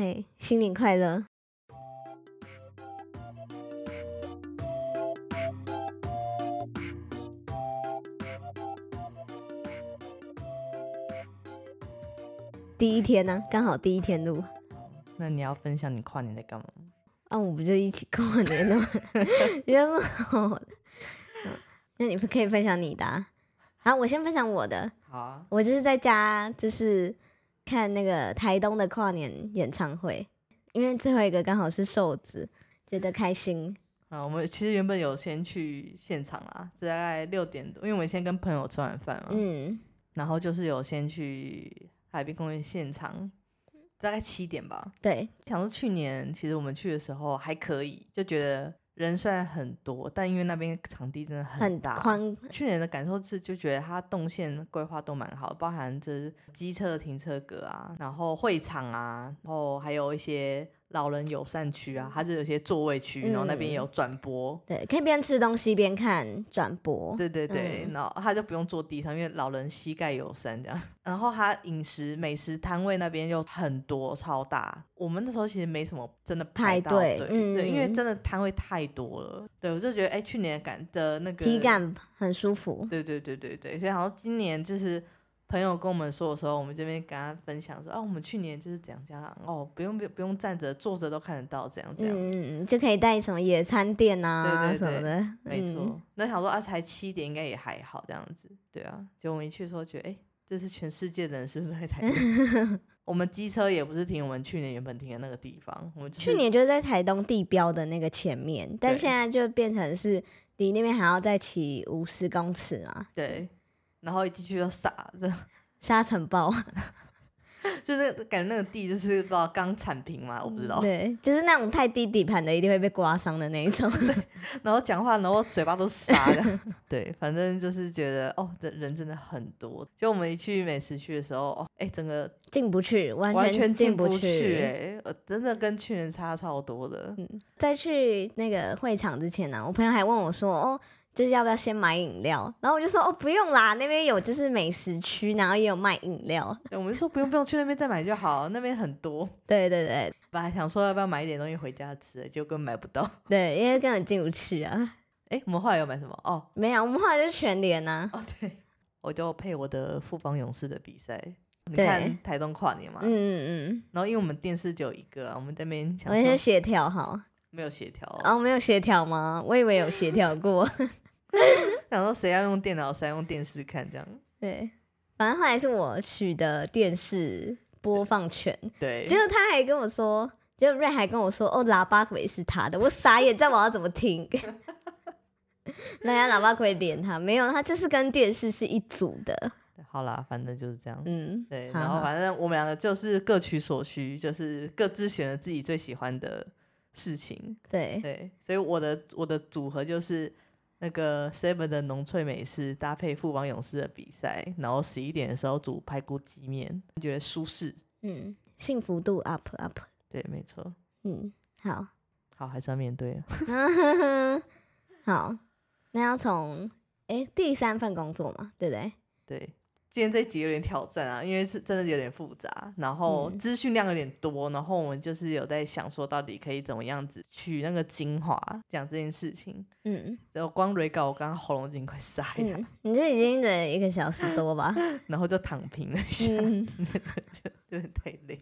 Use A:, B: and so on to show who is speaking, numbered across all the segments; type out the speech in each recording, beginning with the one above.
A: 嘿，新年快乐！第一天呢、刚好第一天录，
B: 那你要分享你跨年在干嘛？
A: 啊，我不就一起过年的吗？你就说好的，嗯那你可以分享你的、啊。好，我先分享我的。
B: 好啊，
A: 我就是在家，就是看那个台东的跨年演唱会，因为最后一个刚好是瘦子，觉得开心。
B: 啊，我们其实原本有先去现场啦，大概六点多，因为我们先跟朋友吃完饭嘛，
A: 嗯，
B: 然后就是有先去海滨公园现场，大概七点吧。
A: 对，
B: 想说去年其实我们去的时候还可以，就觉得人虽然很多，但因为那边场地真的
A: 很
B: 大，
A: 宽，
B: 去年的感受是，就觉得它动线规划都蛮好，包含这机车的停车格啊，然后会场啊，然后还有一些老人友善区啊，它是有些座位区，然后那边也有转播。
A: 对，可以边吃东西边看转播。
B: 对对对，
A: 嗯
B: 然后他就不用坐地上，因为老人膝盖有伤这样。然后他饮食美食摊位那边又很多，超大。我们那时候其实没什么真的
A: 排
B: 到队，
A: 队嗯
B: 对，因为
A: 嗯
B: 真的摊位太多了。对，我就觉得哎，去年感的那个
A: 体感很舒服。
B: 对对对对对，所以好像今年就是朋友跟我们说的时候，我们这边跟他分享说，啊，我们去年就是怎样怎样，哦，不用不用不用站着，坐着都看得到，这样这样，
A: 嗯就可以带什么野餐垫啊
B: 对对对
A: 什么的。
B: 没错。
A: 嗯
B: 那想说啊，才七点应该也还好这样子，对啊。结果我们一去的时候觉得，哎、这是全世界的人是不是都在台东？我们机车也不是停我们去年原本停的那个地方，我们、就是、
A: 去年就是在台东地标的那个前面，但现在就变成是离那边还要再骑五十公尺嘛，
B: 对，然后一进去就傻，这
A: 沙尘暴。
B: 就那个感觉那个地就是不知道刚铲平嘛，我不知道。
A: 对，就是那种太低底盘的，一定会被刮伤的那一种。
B: 对然后讲话，然后嘴巴都沙的。对，反正就是觉得哦，这人真的很多。就我们一去美食区的时候，哦，哎，整个
A: 进不去，完
B: 完全
A: 进
B: 不
A: 去。
B: 哎，我真的跟去年差超多的。
A: 嗯在去那个会场之前呢、我朋友还问我说：“哦，就是要不要先买饮料？”然后我就说：“哦，不用啦，那边有就是美食区，然后也有卖饮料。
B: 我们就说不用不用，去那边再买就好，那边很多。”
A: 对对对
B: 本来想说要不要买一点东西回家吃，结果根本买不到。
A: 对，因为根本进不去啊。
B: 哎，我们后来有买什么？哦
A: 没有，我们后来就是全联啊。
B: 哦，对，我就配我的富邦勇士的比赛。你看台东跨年嘛，
A: 嗯嗯嗯，
B: 然后因为我们电视只有一个啊，我们这边想
A: 我先
B: 说
A: 协调好。
B: 没有协调哦，
A: 哦，没有协调吗？我以为有协调过。
B: 想说谁要用电脑，谁用电视看这样。
A: 对，反正后来是我取的电视播放权，
B: 对，
A: 结果他还跟我说，就瑞还跟我说，哦，喇叭可以是他的，我傻眼，这样我要怎么听？人家喇叭可以连他，没有，他就是跟电视是一组的。
B: 好啦，反正就是这样。
A: 嗯，
B: 对，然后反正我们两个就是各取所需，就是各自选了自己最喜欢的事情。
A: 对，
B: 对，所以我的我的组合就是那个 Seven 的浓萃美式搭配富邦勇士的比赛，然后十一点的时候煮排骨鸡面，觉得舒适。
A: 嗯，幸福度 up up，
B: 对，没错。
A: 嗯，好，
B: 好，还是要面对。
A: 好，那要从哎第三份工作嘛，对不对？
B: 对，今天这一集有点挑战啊，因为是真的有点复杂，然后
A: 嗯
B: 资讯量有点多，然后我们就是有在想说，到底可以怎么样子取那个精华讲这件事情。
A: 嗯
B: 然后光蕊稿，我刚刚喉咙已经快塞了，
A: 嗯，你这已经忍一个小时多吧？
B: 然后就躺平了一下，
A: 嗯，
B: 有点太累。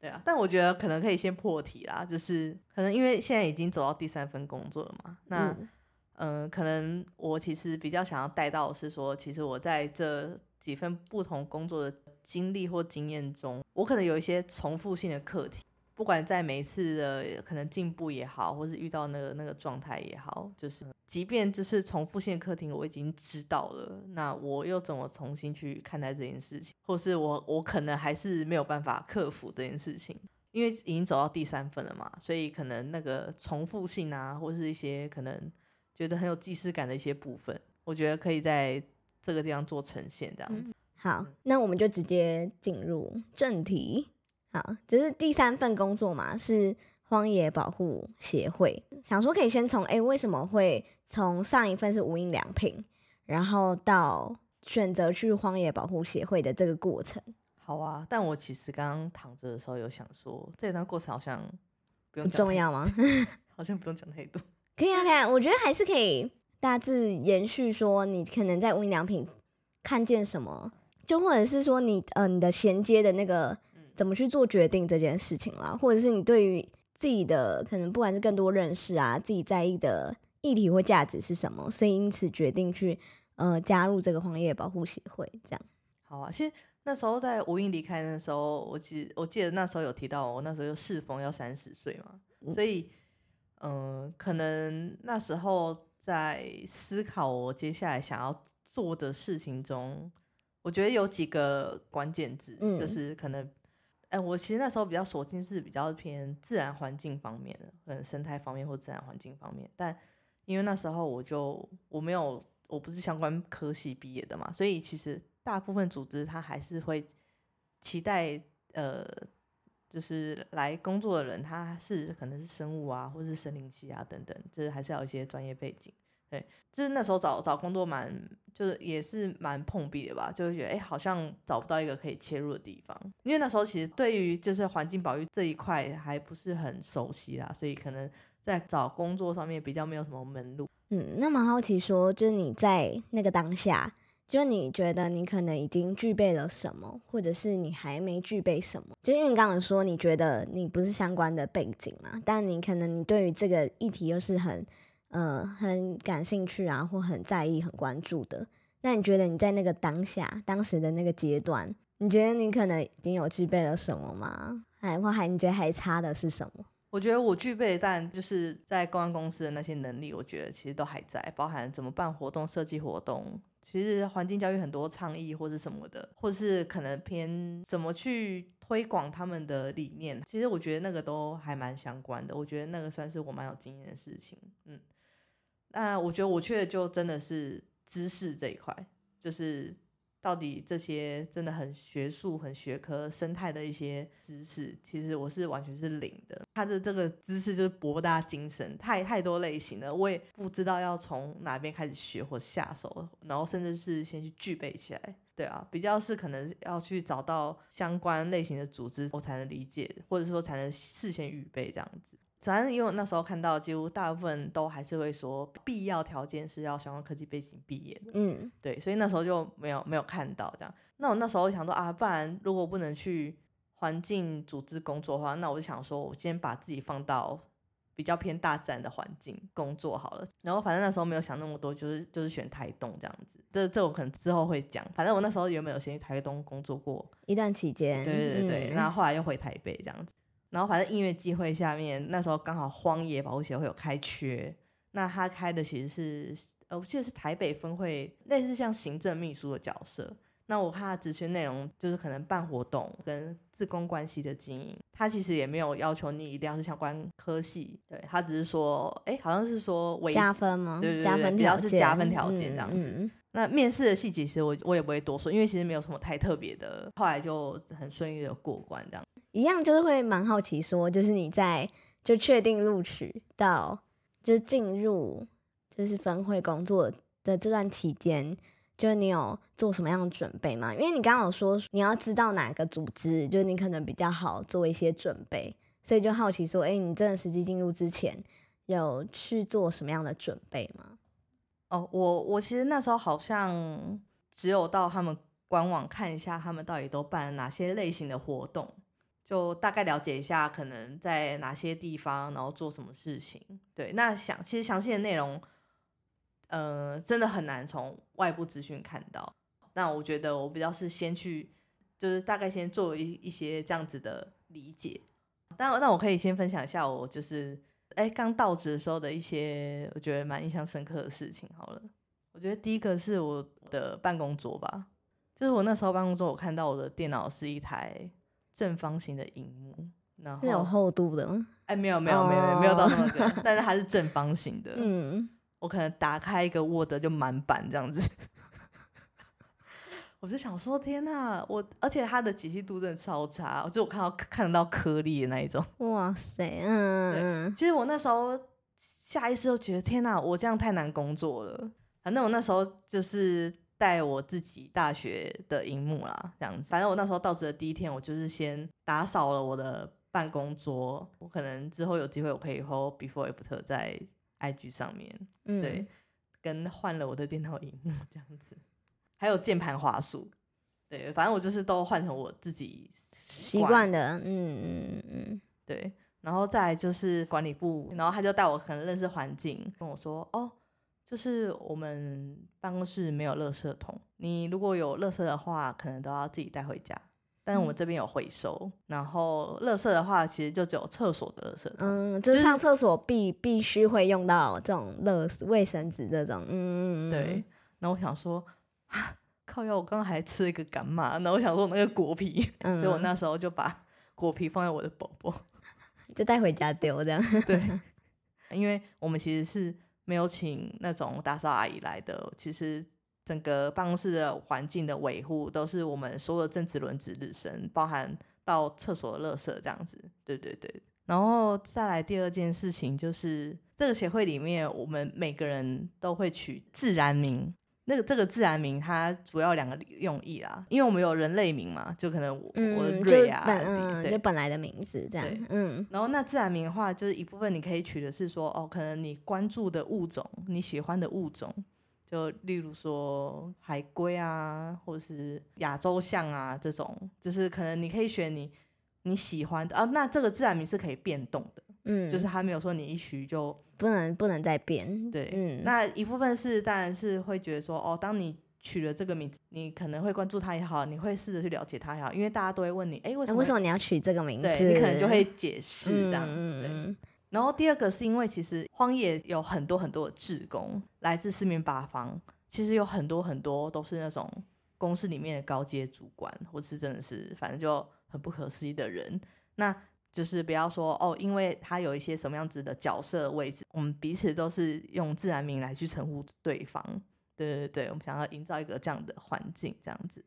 B: 对啊，但我觉得可能可以先破题啦，就是可能因为现在已经走到第三份工作了嘛，那
A: 嗯
B: 嗯、呃可能我其实比较想要带到的是说，其实我在这几份不同工作的经历或经验中，我可能有一些重复性的课题，不管在每一次的可能进步也好，或是遇到那个那个状态也好，就是即便这是重复性的课题，我已经知道了，那我又怎么重新去看待这件事情，或是我我可能还是没有办法克服这件事情。因为已经走到第三份了嘛，所以可能那个重复性啊，或是一些可能觉得很有既视感的一些部分，我觉得可以在这个地方做呈现，这样子。
A: 好，那我们就直接进入正题。好，这是第三份工作嘛，是荒野保护协会。想说可以先从哎、诶为什么会从上一份是无印良品，然后到选择去荒野保护协会的这个过程。
B: 好啊，但我其实刚刚躺着的时候有想说，这段过程好像不用
A: 不重要吗？
B: 好像不用讲太多。
A: 可以啊，可以啊，我觉得还是可以大致延续说，你可能在无印良品看见什么，就或者是说你呃你的衔接的那个怎么去做决定这件事情啦，或者是你对于自己的可能不管是更多认识啊，自己在意的议题或价值是什么，所以因此决定去呃加入这个荒野保护协会，这样。
B: 好啊，其实那时候在无印离开的时候，我记我记得那时候有提到，我那时候就适逢要三十岁嘛，所以嗯、呃可能那时候在思考我接下来想要做的事情中，我觉得有几个关键字，
A: 嗯
B: 就是可能。哎，我其实那时候比较锁定是比较偏自然环境方面的，可能生态方面或自然环境方面。但因为那时候我就我没有我不是相关科系毕业的嘛，所以其实大部分组织它还是会期待呃，就是来工作的人他是可能是生物啊，或是森林系啊等等，就是还是要有一些专业背景。对，就是那时候找找工作蛮，就是也是蛮碰壁的吧，就会觉得哎、诶好像找不到一个可以切入的地方，因为那时候其实对于就是环境保育这一块还不是很熟悉啦，所以可能在找工作上面比较没有什么门路。
A: 嗯，那蛮好奇说，就是你在那个当下，就你觉得你可能已经具备了什么，或者是你还没具备什么？就因为你刚刚说你觉得你不是相关的背景嘛，但你可能你对于这个议题又是很呃很感兴趣啊，或很在意、很关注的。那你觉得你在那个当下、当时的那个阶段，你觉得你可能已经有具备了什么吗？还或还你觉得还差的是什么？
B: 我觉得我具备，但就是在公关公司的那些能力，我觉得其实都还在，包含怎么办活动、设计活动。其实环境教育很多倡议或是什么的，或是可能偏怎么去推广他们的理念，其实我觉得那个都还蛮相关的。我觉得那个算是我蛮有经验的事情。嗯，那我觉得我缺的就真的是知识这一块，就是到底这些真的很学术、很学科、生态的一些知识，其实我是完全是零的。他的这个知识就是博大精深，太太多类型了，我也不知道要从哪边开始学或下手，然后甚至是先去具备起来。对啊，比较是可能要去找到相关类型的组织，我才能理解，或者说才能事先预备这样子。反正因为我那时候看到，几乎大部分都还是会说，必要条件是要相关科技背景毕业的。
A: 嗯
B: 对，所以那时候就没有没有看到这样。那我那时候想说啊，不然如果不能去环境组织工作的话，那我就想说，我先把自己放到比较偏大自然的环境工作好了。然后反正那时候没有想那么多，就是就是选台东这样子。这这我可能之后会讲。反正我那时候原本有先去台东工作过，
A: 一段期间，
B: 对对对对，
A: 嗯
B: 那、后来又回台北这样子。然后反正音乐机会下面，那时候刚好荒野保护协会有开缺，那他开的其实是呃，我记得是台北分会，类似像行政秘书的角色。那我看他职缺内容就是可能办活动跟自工关系的经营，他其实也没有要求你一定要是相关科系，对他只是说，哎，好像是说为
A: 加分吗？
B: 对对对
A: 加分
B: 比较是，加分条件这样子
A: 嗯嗯
B: 那面试的细节，其实我我也不会多说，因为其实没有什么太特别的，后来就很顺利的过关这样。
A: 一样就是会蛮好奇说，就是你在就确定录取到就是进入就是分会工作的这段期间，就是你有做什么样的准备吗？因为你刚刚有说你要知道哪个组织，就是你可能比较好做一些准备，所以就好奇说，哎、你真的实际进入之前有去做什么样的准备吗？
B: 哦，我我其实那时候好像只有到他们官网看一下，他们到底都办了哪些类型的活动，就大概了解一下可能在哪些地方，然后做什么事情。对，那详其实详细的内容，呃，真的很难从外部资讯看到。那我觉得我比较是先去，就是大概先做一一些这样子的理解。但那我可以先分享一下我就是哎刚到职的时候的一些我觉得蛮印象深刻的事情。好了，我觉得第一个是我的办公桌吧，就是我那时候办公桌，我看到我的电脑是一台正方形的荧幕，然后
A: 是有厚度的吗？
B: 哎没有没有没有没有到那么个，
A: 哦
B: 但是它是正方形的。
A: 嗯，
B: 我可能打开一个 Word 就满版这样子。我就想说，天呐，我而且它的解析度真的超差，就我看到看得到颗粒的那一种。
A: 哇塞，嗯嗯
B: 其实我那时候下意识就觉得，天呐，我这样太难工作了。反正我那时候就是带我自己大学的荧幕啦，这样子。反正我那时候到职的第一天，我就是先打扫了我的办公桌。我可能之后有机会，我可以 hold before after 在 IG 上面，
A: 嗯，
B: 对，跟换了我的电脑荧幕这样子，还有键盘滑鼠，对，反正我就是都换成我自己
A: 习惯的，嗯嗯嗯，
B: 对。然后再来就是管理部，然后他就带我可能认识环境，跟我说哦。就是我们办公室没有垃圾桶，你如果有垃圾的话，可能都要自己带回家。但是我们这边有回收，然后垃圾的话，其实就只有厕所的垃圾桶。
A: 嗯，就是上厕所必必须会用到这种垃卫生纸这种。嗯，
B: 对。然后我想说，靠药，我刚刚还吃了一个感冒，然后我想说那个果皮，所以我那时候就把果皮放在我的包包，
A: 就带回家丢这样。
B: 对，因为我们其实是。没有请那种打扫阿姨来的，其实整个办公室的环境的维护都是我们所有的正职轮值日生，包含到厕所的垃圾这样子。对对对，然后再来第二件事情就是这个协会里面，我们每个人都会取自然名。那个这个自然名它主要两个用意啦，因为我们有人类名嘛，就可能我的瑞啊，
A: 嗯，就本来的名字这样，嗯。
B: 然后那自然名的话，就是一部分你可以取的是说，哦，可能你关注的物种，你喜欢的物种，就例如说海龟啊，或者是亚洲象啊这种，就是可能你可以选你你喜欢的啊。那这个自然名是可以变动的。嗯，就是他没有说你一取就
A: 不能不能再变。
B: 对，嗯，那一部分是当然是会觉得说，哦，当你取了这个名字，你可能会关注他也好，你会试着去了解他也好，因为大家都会问你，哎，为什么
A: 为什么你要取这个名字？
B: 你可能就会解释这样。对。然后第二个是因为其实荒野有很多很多的志工，来自四面八方，其实有很多很多都是那种公司里面的高阶主管，或是真的是反正就很不可思议的人。那就是不要说哦，因为他有一些什么样子的角色位置，我们彼此都是用自然名来去称呼对方。对对对，我们想要营造一个这样的环境，这样子。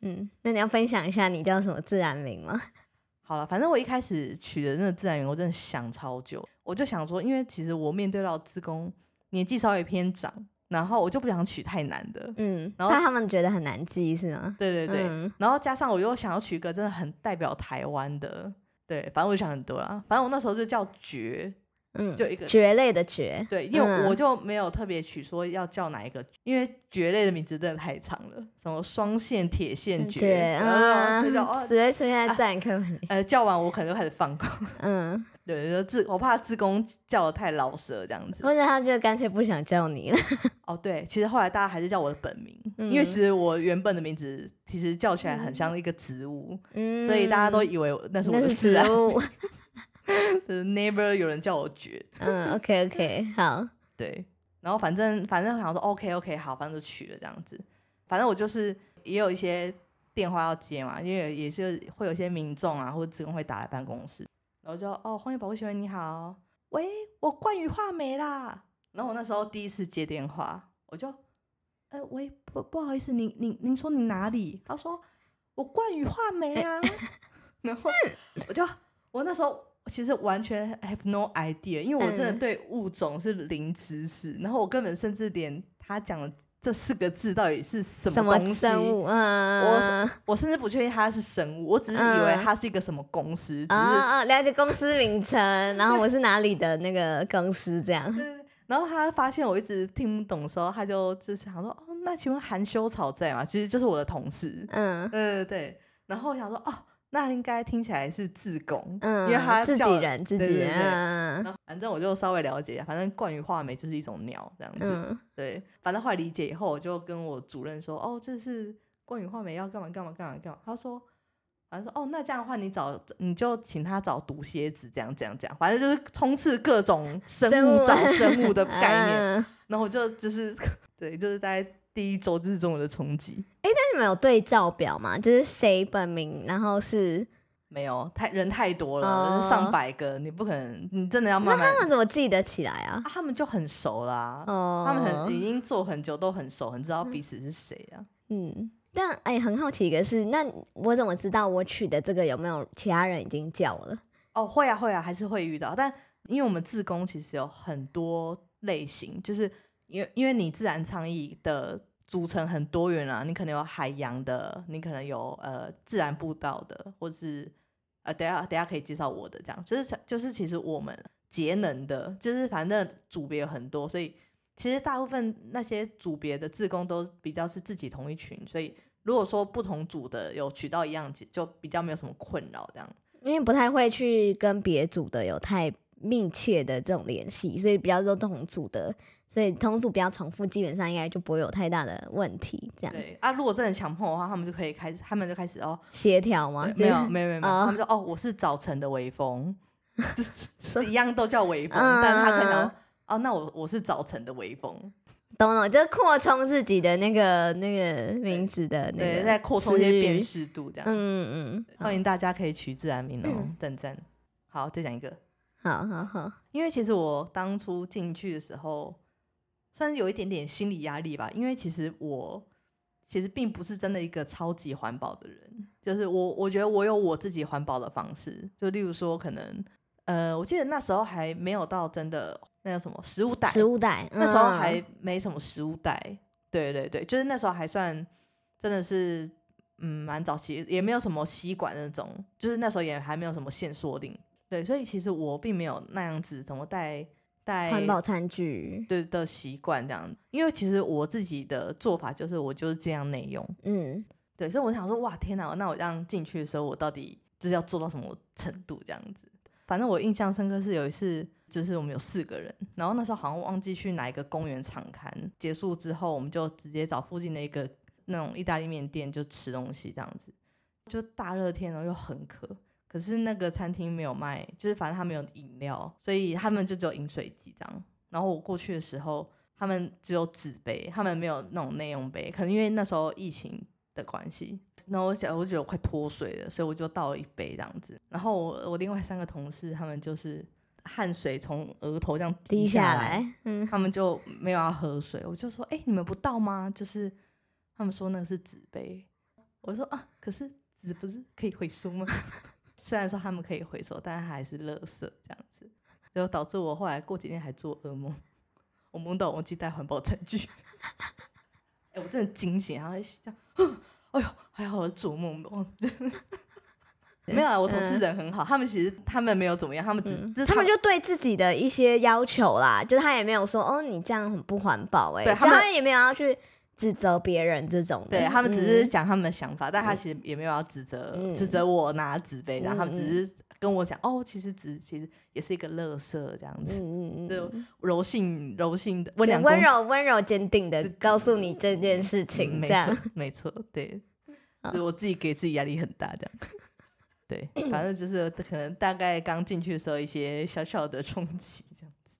A: 嗯，那你要分享一下你叫什么自然名吗？
B: 好了，反正我一开始取的那个自然名，我真的想超久。我就想说，因为其实我面对到职工年纪稍微偏长，然后我就不想取太难的。
A: 嗯，然后他们觉得很难记是吗？
B: 对对对，然后加上我又想要取一个真的很代表台湾的。对，反正我就想很多啦。反正我那时候就叫蕨，嗯，就一个
A: 蕨类的蕨。
B: 对，因为我就没有特别取说要叫哪一个，因为蕨类的名字真的太长了，什么双线、铁线蕨，
A: 啊，只会出现在自然课本里。
B: 呃，叫完我可能就开始放空。嗯。对，就自我怕自工叫的太老舌这样子，
A: 或者他就干脆不想叫你了。
B: 哦，对，其实后来大家还是叫我的本名，因为其实我原本的名字其实叫起来很像一个植物，所以大家都以为那是我的
A: 植物。
B: 就是 never 有人叫我绝。
A: 嗯，OK OK，好。
B: 对，然后反正反正想说 OK OK 好，反正就取了这样子。反正我就是也有一些电话要接嘛，因为也是会有些民众啊或者职工会打来办公室。我就哦，荒野保护协会你好，喂，我冠宇画眉啦。然后我那时候第一次接电话，我就，呃，喂，不不好意思，您您您说你哪里？他说我冠宇画眉啊。然后我就我那时候其实完全 have no idea，因为我真的对物种是零知识，然后我根本甚至连他讲的。这四个字到底是什么东西？我我甚至不确定它是生物，我只是以为它是一个什么公司。啊
A: 啊！了解公司名称，然后我是哪里的那个公司这样。
B: 然后他发现我一直听不懂的时候，他就就是想说：“哦，那请问韩修草在吗？”其实就是我的同事。嗯嗯对。然后我想说：“哦。”那应该听起来是自贡，嗯，因为他
A: 自己人，自己人。
B: 然后反正我就稍微了解一下，反正冠羽画眉就是一种鸟这样子。对，反正后来理解以后，我就跟我主任说：“哦，这是冠羽画眉要干嘛干嘛干嘛干嘛。”他说：“反正说哦，那这样的话，你找你就请他找毒蝎子，这样这样这样，反正就是充斥各种生物找生物的概念。然后我就就是 对，就是在。”第一周就是中我的冲击。
A: 哎，但你们有对照表嘛？就是谁本名，然后是
B: 没有太人太多了，上百个，你不可能，你真的要慢慢。
A: 那他们怎么记得起来啊？
B: 他们就很熟啦，他们很已经做很久，都很熟，很知道彼此是谁啊。
A: 嗯，但哎，很好奇一个是，那我怎么知道我取的这个有没有其他人已经叫了？
B: 哦，会啊，会啊，还是会遇到。但因为我们自工其实有很多类型，就是因为因为你自然倡议的。组成很多元啊，你可能有海洋的，你可能有呃自然步道的，或是呃等下等下可以介绍我的这样，就是就是其实我们节能的，就是反正组别有很多，所以其实大部分那些组别的志工都比较是自己同一群，所以如果说不同组的有渠道一样，就比较没有什么困扰这样。
A: 因为不太会去跟别组的有太密切的这种联系，所以比较多同组的，所以同组不要重复，基本上应该就不会有太大的问题。这样
B: 对啊，如果真的强迫的话，他们就可以开始，他们就开始哦
A: 协调吗？
B: 没有没有没有，他们说哦，我是早晨的微风，一样都叫微风，但他可能哦，那我我是早晨的微风。
A: 懂懂，就是扩充自己的那个那个名字的那个，
B: 在扩充一些辨识度，这样。
A: 嗯嗯，
B: 欢迎大家可以取自然名哦，等等。好，再讲一个。
A: 好好好。
B: 因为其实我当初进去的时候，算是有一点点心理压力吧，因为其实我其实并不是真的一个超级环保的人，就是我我觉得我有我自己环保的方式，就例如说可能。呃，我记得那时候还没有到真的那叫什么食物袋，
A: 食物袋
B: 那时候还没什么食物袋，对对对，就是那时候还算真的是嗯蛮早期，也没有什么吸管那种，就是那时候也还没有什么限缩令，对，所以其实我并没有那样子怎么带带
A: 环保餐具
B: 对的习惯这样，因为其实我自己的做法就是我就是这样内用，嗯，对，所以我想说哇天哪，那我这样进去的时候，我到底就是要做到什么程度这样子？反正我印象深刻是有一次，就是我们有四个人，然后那时候好像忘记去哪一个公园场刊，结束之后我们就直接找附近的一个那种意大利面店就吃东西这样子，就大热天然后又很渴，可是那个餐厅没有卖，就是反正他没有饮料，所以他们就只有饮水机这样。然后我过去的时候，他们只有纸杯，他们没有那种内用杯，可能因为那时候疫情的关系。那我想，我觉得我快脱水了，所以我就倒了一杯这样子。然后我我另外三个同事，他们就是汗水从额头这样滴下来，嗯，他们就没有要喝水。我就说，哎，你们不倒吗？就是他们说那个是纸杯。我说啊，可是纸不是可以回收吗？虽然说他们可以回收，但是还是垃圾这样子，就导致我后来过几天还做噩梦，我梦到忘记带环保餐具。哎，我真的惊醒，然后这样。哎呦，还好我做梦忘没有啊，我同事人很好，他们其实他们没有怎么样，他们只
A: 他们就对自己的一些要求啦，就他也没有说哦，你这样很不环保哎，他们也没有要去指责别人这种，
B: 对他们只是讲他们的想法，但他其实也没有要指责指责我拿纸杯，然后他们只是跟我讲哦，其实纸其实也是一个垃圾这样子，嗯嗯嗯，柔性柔性的温
A: 温柔温柔坚定的告诉你这件事情，
B: 没错没错，对。我自己给自己压力很大，这样，对，反正就是可能大概刚进去的时候一些小小的冲击这样子。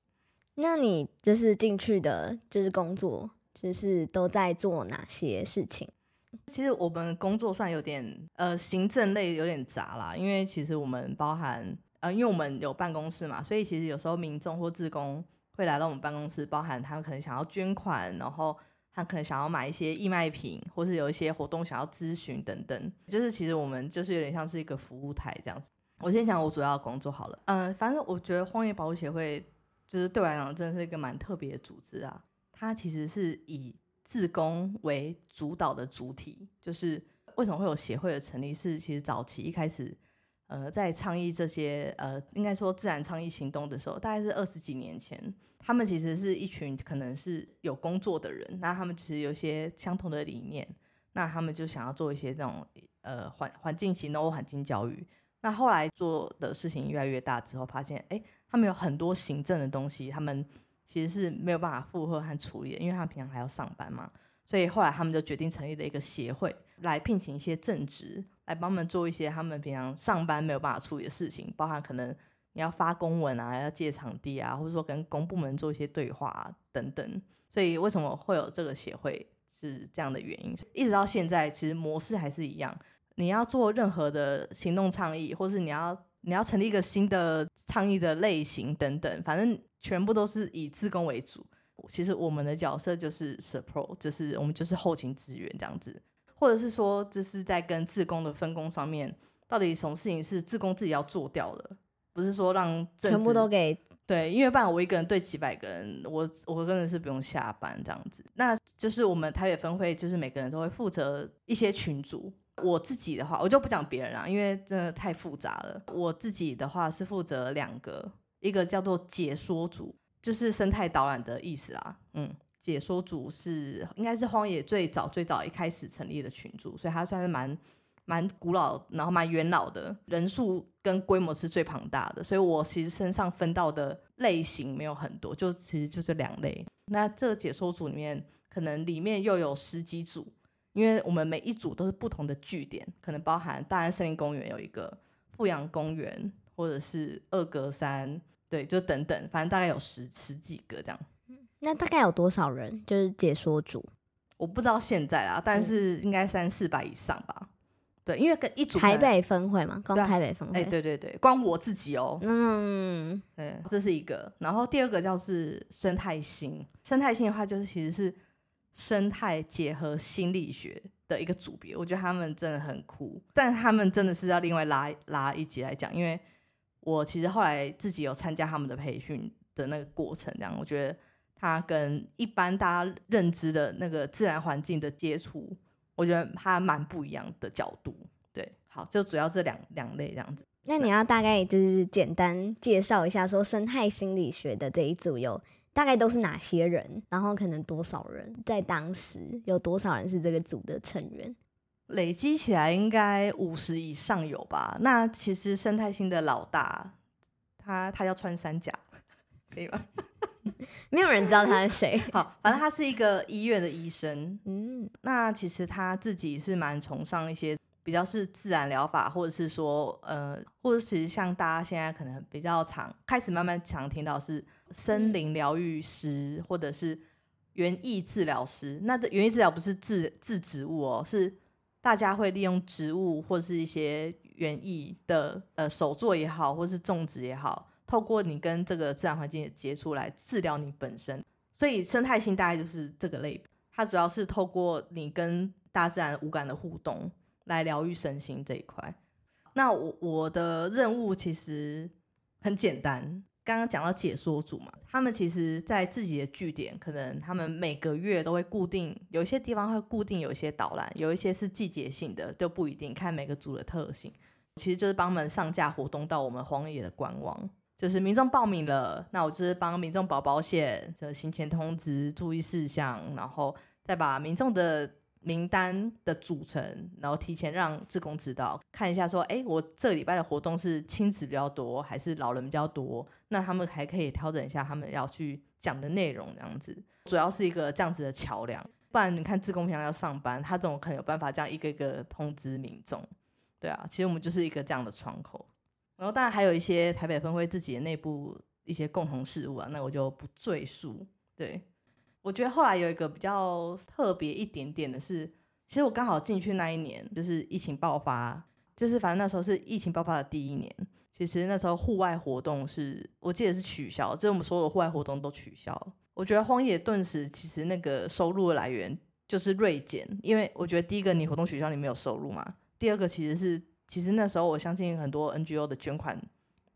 A: 那你就是进去的，就是工作，就是都在做哪些事情？
B: 其实我们工作算有点呃行政类有点杂啦，因为其实我们包含呃，因为我们有办公室嘛，所以其实有时候民众或职工会来到我们办公室，包含他们可能想要捐款，然后。他可能想要买一些义卖品，或是有一些活动想要咨询等等，就是其实我们就是有点像是一个服务台这样子。我先讲我主要的工作好了，嗯，反正我觉得荒野保护协会就是对我来讲真的是一个蛮特别的组织啊。它其实是以自工为主导的主体，就是为什么会有协会的成立？是其实早期一开始，呃，在倡议这些呃，应该说自然倡议行动的时候，大概是二十几年前。他们其实是一群可能是有工作的人，那他们其实有一些相同的理念，那他们就想要做一些那种呃环环境行动、环境教育。那后来做的事情越来越大之后，发现哎，他们有很多行政的东西，他们其实是没有办法负荷和处理的，因为他平常还要上班嘛。所以后来他们就决定成立了一个协会，来聘请一些正职，来帮他们做一些他们平常上班没有办法处理的事情，包含可能。你要发公文啊，要借场地啊，或者说跟公部门做一些对话等等，所以为什么会有这个协会是这样的原因？一直到现在，其实模式还是一样。你要做任何的行动倡议，或是你要你要成立一个新的倡议的类型等等，反正全部都是以自工为主。其实我们的角色就是 support，就是我们就是后勤资源这样子，或者是说这是在跟自工的分工上面，到底什么事情是自工自己要做掉的？不是说让
A: 全部都给
B: 对，因为不然我一个人对几百个人，我我真的是不用下班这样子。那就是我们台北分会，就是每个人都会负责一些群组。我自己的话，我就不讲别人了，因为真的太复杂了。我自己的话是负责两个，一个叫做解说组，就是生态导览的意思啦。嗯，解说组是应该是荒野最早最早一开始成立的群组，所以它算是蛮蛮古老，然后蛮元老的，人数跟规模是最庞大的。所以我其实身上分到的类型没有很多，就其实就是两类。那这个解说组里面，可能里面又有十几组。因为我们每一组都是不同的据点，可能包含大安森林公园有一个富阳公园，或者是二格山，对，就等等，反正大概有十十几个这样。
A: 那大概有多少人？就是解说组，
B: 我不知道现在啦，但是应该三四百以上吧。对，因为跟一组
A: 台北分会嘛，光台北分会。
B: 哎，对对对，光我自己哦。嗯，对，这是一个。然后第二个叫是生态星，生态星的话就是其实是。生态结合心理学的一个组别，我觉得他们真的很酷，但他们真的是要另外拉拉一集来讲，因为我其实后来自己有参加他们的培训的那个过程，这样我觉得他跟一般大家认知的那个自然环境的接触，我觉得他蛮不一样的角度。对，好，就主要这两两类这样子。
A: 那你要大概就是简单介绍一下，说生态心理学的这一组有。大概都是哪些人？然后可能多少人？在当时有多少人是这个组的成员？
B: 累积起来应该五十以上有吧？那其实生态星的老大，他他要穿山甲，可以吗？
A: 没有人知道他是谁。
B: 好，反正他是一个医院的医生。嗯，那其实他自己是蛮崇尚一些。比较是自然疗法，或者是说，呃，或者是像大家现在可能比较常开始慢慢常听到是森林疗愈师，或者是园艺治疗师。那这园艺治疗不是治治植物哦，是大家会利用植物或者是一些园艺的呃手作也好，或是种植也好，透过你跟这个自然环境的接触来治疗你本身。所以生态性大概就是这个类，它主要是透过你跟大自然无感的互动。来疗愈身心这一块，那我我的任务其实很简单。刚刚讲到解说组嘛，他们其实在自己的据点，可能他们每个月都会固定，有一些地方会固定有一些导览，有一些是季节性的，都不一定看每个组的特性。其实就是帮们上架活动到我们荒野的官网，就是民众报名了，那我就是帮民众保保险，这行前通知注意事项，然后再把民众的。名单的组成，然后提前让志工知道，看一下说，哎，我这个礼拜的活动是亲子比较多，还是老人比较多？那他们还可以调整一下他们要去讲的内容，这样子，主要是一个这样子的桥梁。不然你看志工平常要上班，他怎么可能有办法这样一个一个通知民众？对啊，其实我们就是一个这样的窗口。然后当然还有一些台北分会自己的内部一些共同事务啊，那我就不赘述。对。我觉得后来有一个比较特别一点点的是，其实我刚好进去那一年就是疫情爆发，就是反正那时候是疫情爆发的第一年。其实那时候户外活动是我记得是取消，就是我们所有的户外活动都取消。我觉得荒野顿时其实那个收入的来源就是锐减，因为我觉得第一个你活动取消你没有收入嘛，第二个其实是其实那时候我相信很多 NGO 的捐款。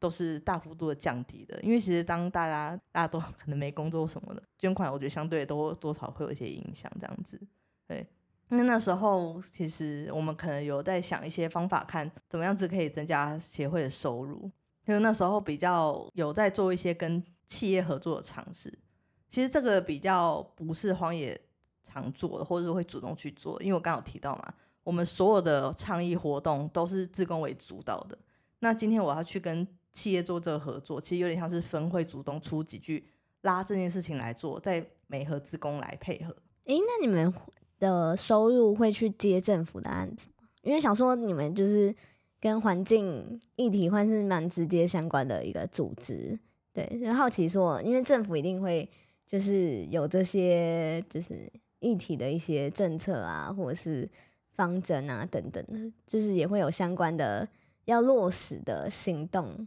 B: 都是大幅度的降低的，因为其实当大家大家都 可能没工作什么的，捐款我觉得相对都多少会有一些影响，这样子。对，那那时候其实我们可能有在想一些方法，看怎么样子可以增加协会的收入，因为那时候比较有在做一些跟企业合作的尝试。其实这个比较不是荒野常做的，或者是会主动去做，因为我刚有提到嘛，我们所有的倡议活动都是自工为主导的。那今天我要去跟企业做这个合作，其实有点像是分会主动出几句拉这件事情来做，在美和自工来配合。
A: 诶，那你们的收入会去接政府的案子吗？因为想说你们就是跟环境议题或是蛮直接相关的一个组织，对，好奇说，因为政府一定会就是有这些就是议题的一些政策啊，或者是方针啊等等的，就是也会有相关的要落实的行动。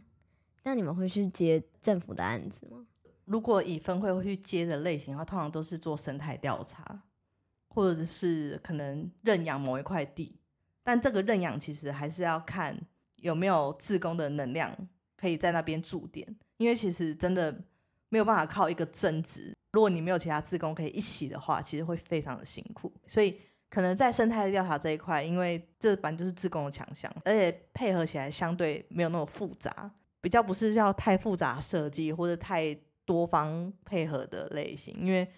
A: 那你们会去接政府的案子吗？
B: 如果以分会会去接的类型的话，通常都是做生态调查，或者是可能认养某一块地。但这个认养其实还是要看有没有自工的能量可以在那边驻点。因为其实真的没有办法靠一个正职，如果你没有其他志工可以一起的话，其实会非常的辛苦。所以可能在生态调查这一块，因为这版就是志工的强项，而且配合起来相对没有那么复杂，比较不是要太复杂设计或者太多方配合的类型，因为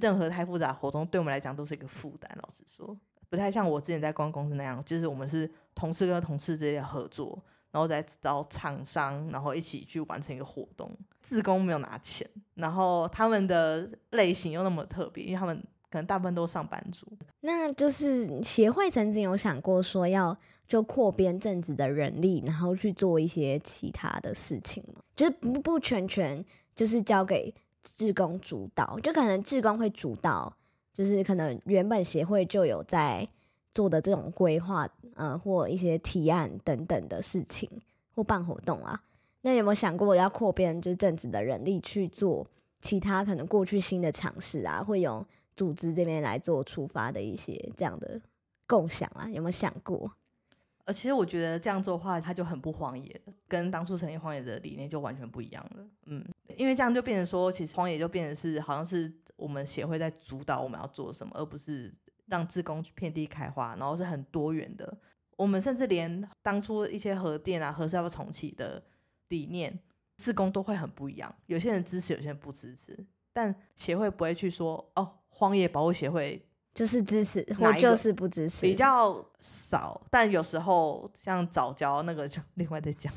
B: 任何太复杂的活动对我们来讲都是一个负担。老实说，不太像我之前在公公司那样，就是我们是同事跟同事之间的合作。然后再找厂商，然后一起去完成一个活动。自工没有拿钱，然后他们的类型又那么特别，因为他们可能大部分都是上班族。
A: 那就是协会曾经有想过说要就扩编正职的人力，然后去做一些其他的事情吗？就是不不全全就是交给志工主导，就可能志工会主导，就是可能原本协会就有在。做的这种规划，呃，或一些提案等等的事情，或办活动啊，那有没有想过要扩编，就是正职的人力去做其他可能过去新的尝试啊？会有组织这边来做出发的一些这样的共享啊？有没有想过？
B: 呃，其实我觉得这样做的话，它就很不荒野了，跟当初成立荒野的理念就完全不一样了。嗯，因为这样就变成说，其实荒野就变成是好像是我们协会在主导我们要做什么，而不是。让自工遍地开花，然后是很多元的。我们甚至连当初一些核电啊、核是要重启的理念，自工都会很不一样。有些人支持，有些人不支持。但协会不会去说哦，荒野保护协会
A: 就是支持，我就是不支持，
B: 比较少。但有时候像早教那个就 另外再讲。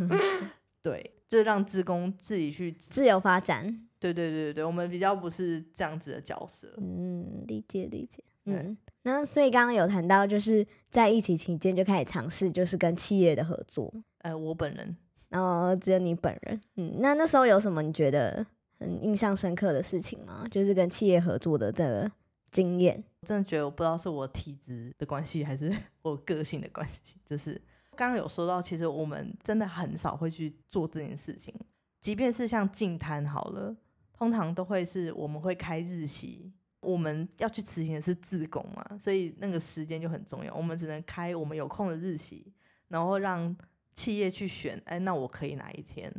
B: 对，就让自工自己去
A: 自由发展。
B: 对对对对对，我们比较不是这样子的角色。
A: 嗯，理解理解。嗯，那所以刚刚有谈到，就是在疫情期间就开始尝试，就是跟企业的合作。
B: 呃，我本人，
A: 然后只有你本人。嗯，那那时候有什么你觉得很印象深刻的事情吗？就是跟企业合作的这个经验。
B: 真的觉得，我不知道是我体质的关系，还是 我个性的关系。就是刚刚有说到，其实我们真的很少会去做这件事情，即便是像进摊好了，通常都会是我们会开日期。我们要去执行的是自工嘛，所以那个时间就很重要。我们只能开我们有空的日期，然后让企业去选。哎，那我可以哪一天？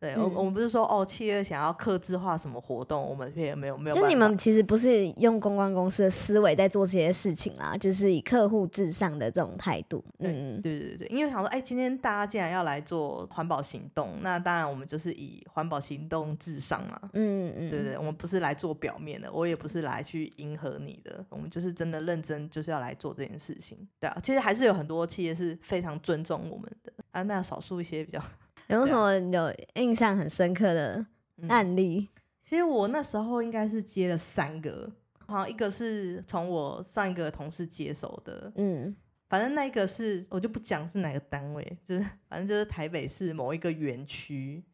B: 对，我我们不是说哦，企业想要克制化什么活动，我们也没有没有。
A: 就你们其实不是用公关公司的思维在做这些事情啦，就是以客户至上的这种态度。
B: 嗯，对对对对，因为想说，哎，今天大家既然要来做环保行动，那当然我们就是以环保行动至上嘛。嗯嗯，对对，我们不是来做表面的，我也不是来去迎合你的，我们就是真的认真，就是要来做这件事情。对啊，其实还是有很多企业是非常尊重我们的啊，那少数一些比较。
A: 有什么有印象很深刻的案例？
B: 其实我那时候应该是接了三个，好像一个是从我上一个同事接手的，嗯，反正那一个是我就不讲是哪个单位，就是反正就是台北市某一个园区，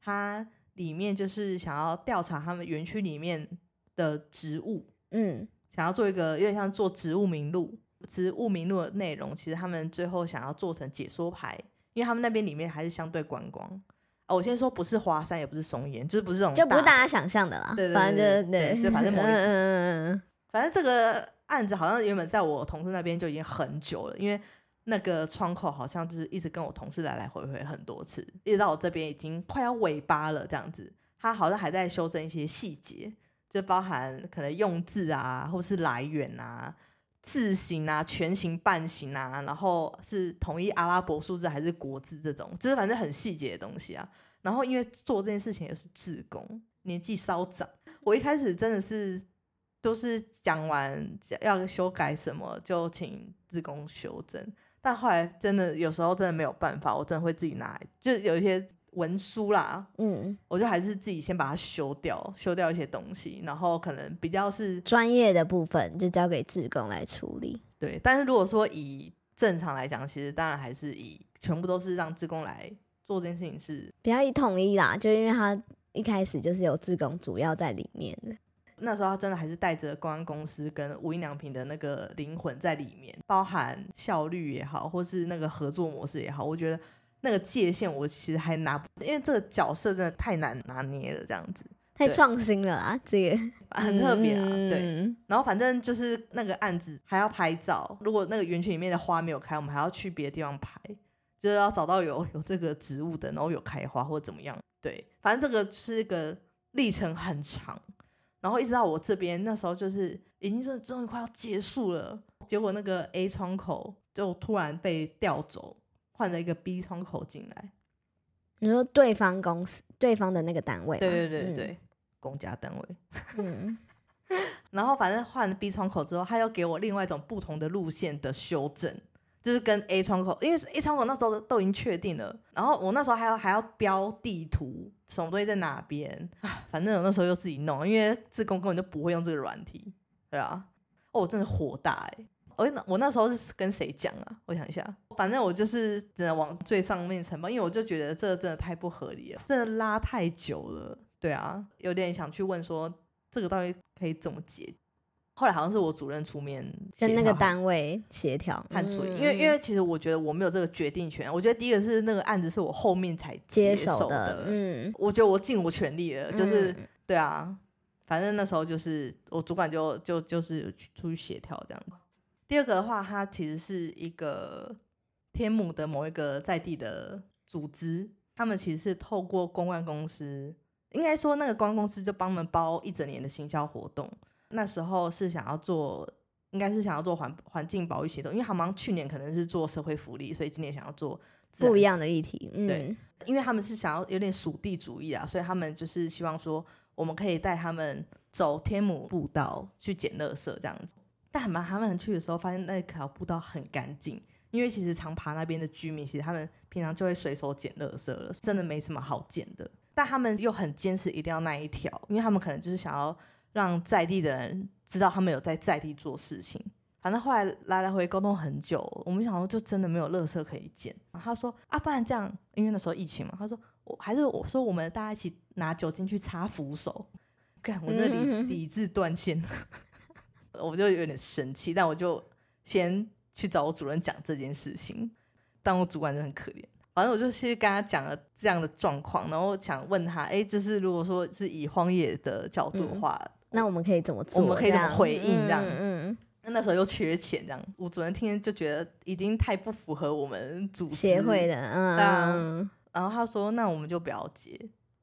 B: 它里面就是想要调查他们园区里面的植物，嗯，想要做一个有点像做植物名录，植物名录的内容，其实他们最后想要做成解说牌。因为他们那边里面还是相对观光哦，我先说不是华山，也不是松岩，就是不是这种，
A: 就不是大家想象的啦。
B: 对对
A: 对
B: 对，就反正 某一，嗯嗯嗯，反正这个案子好像原本在我同事那边就已经很久了，因为那个窗口好像就是一直跟我同事来来回回很多次，一直到我这边已经快要尾巴了这样子，他好像还在修正一些细节，就包含可能用字啊，或是来源啊。字形啊，全形、半形啊，然后是统一阿拉伯数字还是国字这种，就是反正很细节的东西啊。然后因为做这件事情也是自工，年纪稍长，我一开始真的是都是讲完要修改什么就请自工修正，但后来真的有时候真的没有办法，我真的会自己拿，就有一些。文书啦，嗯，我就还是自己先把它修掉，修掉一些东西，然后可能比较是
A: 专业的部分就交给志工来处理。
B: 对，但是如果说以正常来讲，其实当然还是以全部都是让志工来做这件事情是
A: 比较一统一啦，就因为他一开始就是有志工主要在里面的，
B: 那时候他真的还是带着公安公司跟无印良品的那个灵魂在里面，包含效率也好，或是那个合作模式也好，我觉得。那个界限我其实还拿不，因为这个角色真的太难拿捏了，这样子
A: 太创新了啊，这个
B: 很特别啊，对。然后反正就是那个案子还要拍照，如果那个园区里面的花没有开，我们还要去别的地方拍，就是要找到有有这个植物的，然后有开花或者怎么样。对，反正这个是一个历程很长，然后一直到我这边那时候就是已经是终于快要结束了，结果那个 A 窗口就突然被调走，换了一个 B 窗口进来。
A: 你说对方公司、对方的那个单位吗，
B: 对对对
A: 嗯
B: 对，公家单位。
A: 嗯，
B: 然后反正换了 B 窗口之后，他又给我另外一种不同的路线的修正，就是跟 A 窗口，因为 A 窗口那时候都已经确定了，然后我那时候还要还要标地图，什么东西在哪边啊，反正我那时候又自己弄，因为自工根本就不会用这个软体，对啊，哦，我真的火大哎、我那我那时候是跟谁讲啊？我想一下，反正我就是只能往最上面承包，因为我就觉得这真的太不合理了，真的拉太久了。对啊，有点想去问说这个到底可以怎么解。后来好像是我主任出面
A: 跟那个单位协调
B: 和处理，
A: 嗯
B: 因为因为其实我觉得我没有这个决定权。我觉得第一个是那个案子是我后面才
A: 接
B: 手
A: 手的，嗯，
B: 我觉得我尽我全力了，就是、
A: 嗯
B: 对啊，反正那时候就是我主管就就就是去出去协调这样。第二个的话，它其实是一个天母的某一个在地的组织，他们其实是透过公关公司，应该说那个公关公司就帮他们包一整年的行销活动。那时候是想要做，应该是想要做环环境保育行动，因为他们去年可能是做社会福利，所以今年想要做
A: 不一样的议题，嗯，
B: 对因为他们是想要有点属地主义啊，所以他们就是希望说，我们可以带他们走天母步道去捡垃圾这样子。但很麻他们去的时候，发现那条步道很干净，因为其实长爬那边的居民，其实他们平常就会随手捡垃圾了，真的没什么好捡的。但他们又很坚持一定要那一条，因为他们可能就是想要让在地的人知道他们有在在地做事情。反正后来来来回沟通很久，我们想说就真的没有垃圾可以捡。然后他说啊，不然这样，因为那时候疫情嘛，他说我还是我说我们大家一起拿酒精去擦扶手。干，我那理
A: 嗯
B: 理智断线，我就有点生气，但我就先去找我主任讲这件事情。但我主管就很可怜，反正我就去跟他讲了这样的状况，然后想问他，哎，就是如果说是以荒野的角度的话，
A: 那我们可以怎么做？
B: 我们可以怎么回应这样
A: 嗯嗯
B: 那那时候又缺钱，这样我主任听见就觉得已经太不符合我们组
A: 协会的，嗯
B: 然后他说：“那我们就不要接。”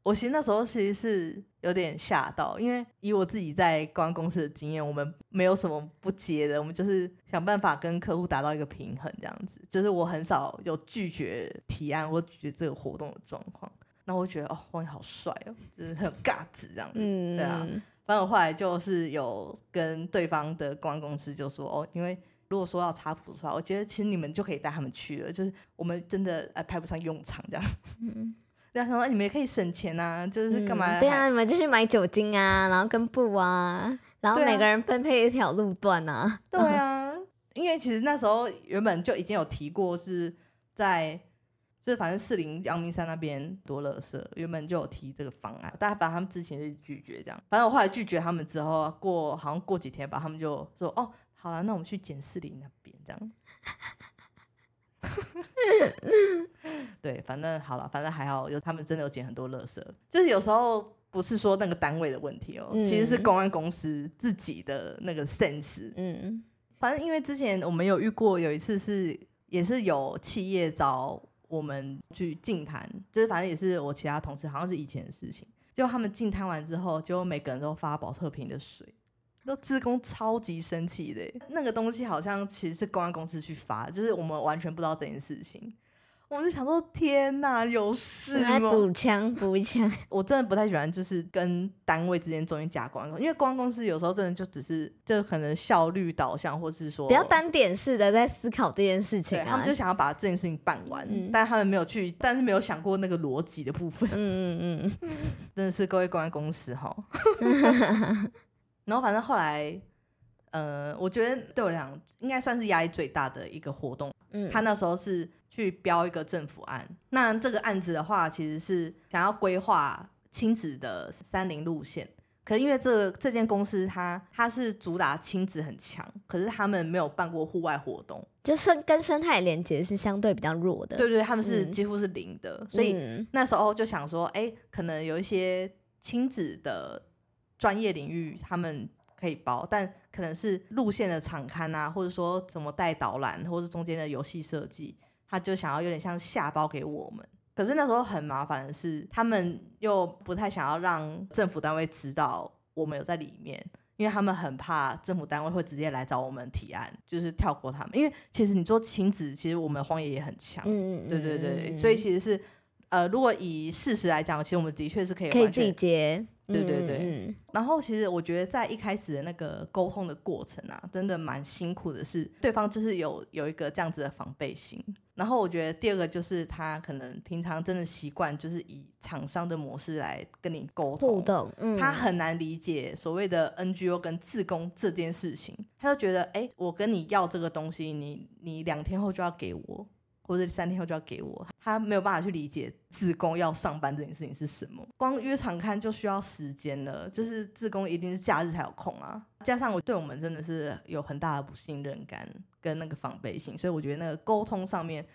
B: 我其实那时候其实是有点吓到，因为以我自己在公关公司的经验，我们没有什么不接的，我们就是想办法跟客户达到一个平衡，这样子。就是我很少有拒绝提案或拒绝这个活动的状况。那我就觉得哦，荒野好帅哦，就是很有尬子这样子。
A: 嗯，
B: 对啊反正我后来就是有跟对方的公关公司就说哦，因为如果说要查谱的话，我觉得其实你们就可以带他们去了，就是我们真的呃派不上用场这样。
A: 嗯
B: 对啊，他说哎你们也可以省钱啊，就是干嘛、
A: 嗯对啊，你们就去买酒精啊，然后跟布啊，然后每个人分配一条路段啊。
B: 对啊，因为其实那时候原本就已经有提过是在。就是反正四林阳明山那边多乐色，原本就有提这个方案，但反正他们之前是拒绝这样。反正我后来拒绝他们之后，过好像过几天吧，他们就说哦，好了，那我们去捡四林那边这样。对，反正好了，反正还好，有他们真的有捡很多垃圾，就是有时候不是说那个单位的问题哦、其实是
A: 嗯
B: 公安公司自己的那个 sense。
A: 嗯
B: 反正因为之前我们有遇过，有一次是也是有企业找我们去净滩，就是反正也是我其他同事，好像是以前的事情。结果他们净滩完之后，结果每个人都发保特瓶的水，那自工超级生气的。那个东西好像其实是公安公司去发，就是我们完全不知道这件事情。我就想说，天哪，有事？
A: 补枪补一枪。
B: 我真的不太喜欢，就是跟单位之间中间加公安公司，因为公安公司有时候真的就只是就可能效率导向，或是说
A: 比较单点式的在思考这件事情
B: 他们就想要把这件事情办完，
A: 嗯
B: 但他们没有去，但是没有想过那个逻辑的部分，
A: 嗯嗯嗯
B: 真的是各位公安公司哈。然后反正后来，呃，我觉得对我来讲应该算是压力最大的一个活动。
A: 嗯，
B: 他那时候是去标一个政府案，那这个案子的话，其实是想要规划亲子的山林路线。可是因为这这间公司它它是主打亲子很强，可是他们没有办过户外活动，
A: 就是跟生态连接是相对比较弱的。
B: 对对，他们是
A: 嗯
B: 几乎是零的，所以
A: 嗯
B: 那时候就想说，哎、可能有一些亲子的专业领域他们可以包，但可能是路线的场刊啊，或者说怎么带导览，或是中间的游戏设计，他就想要有点像下包给我们。可是那时候很麻烦的是，他们又不太想要让政府单位知道我们有在里面，因为他们很怕政府单位会直接来找我们提案，就是跳过他们。因为其实你做亲子，其实我们荒野也很强，
A: 嗯嗯，
B: 对对对，
A: 嗯
B: 所以其实是呃，如果以事实来讲，其实我们的确是可以完
A: 可以自己
B: 全
A: 接，
B: 对对对然后其实我觉得在一开始的那个沟通的过程啊，真的蛮辛苦的是，对方就是有有一个这样子的防备心。然后我觉得第二个就是他可能平常真的习惯就是以厂商的模式来跟你沟通，
A: 互动，嗯，
B: 他很难理解所谓的 NGO 跟自工这件事情，他就觉得，哎，我跟你要这个东西，你你两天后就要给我，或者三天后就要给我，他没有办法去理解自工要上班这件事情是什么。光约场看就需要时间了，就是自工一定是假日才有空啊，加上我对我们真的是有很大的不信任感跟那个防备心，所以我觉得那个沟通上面。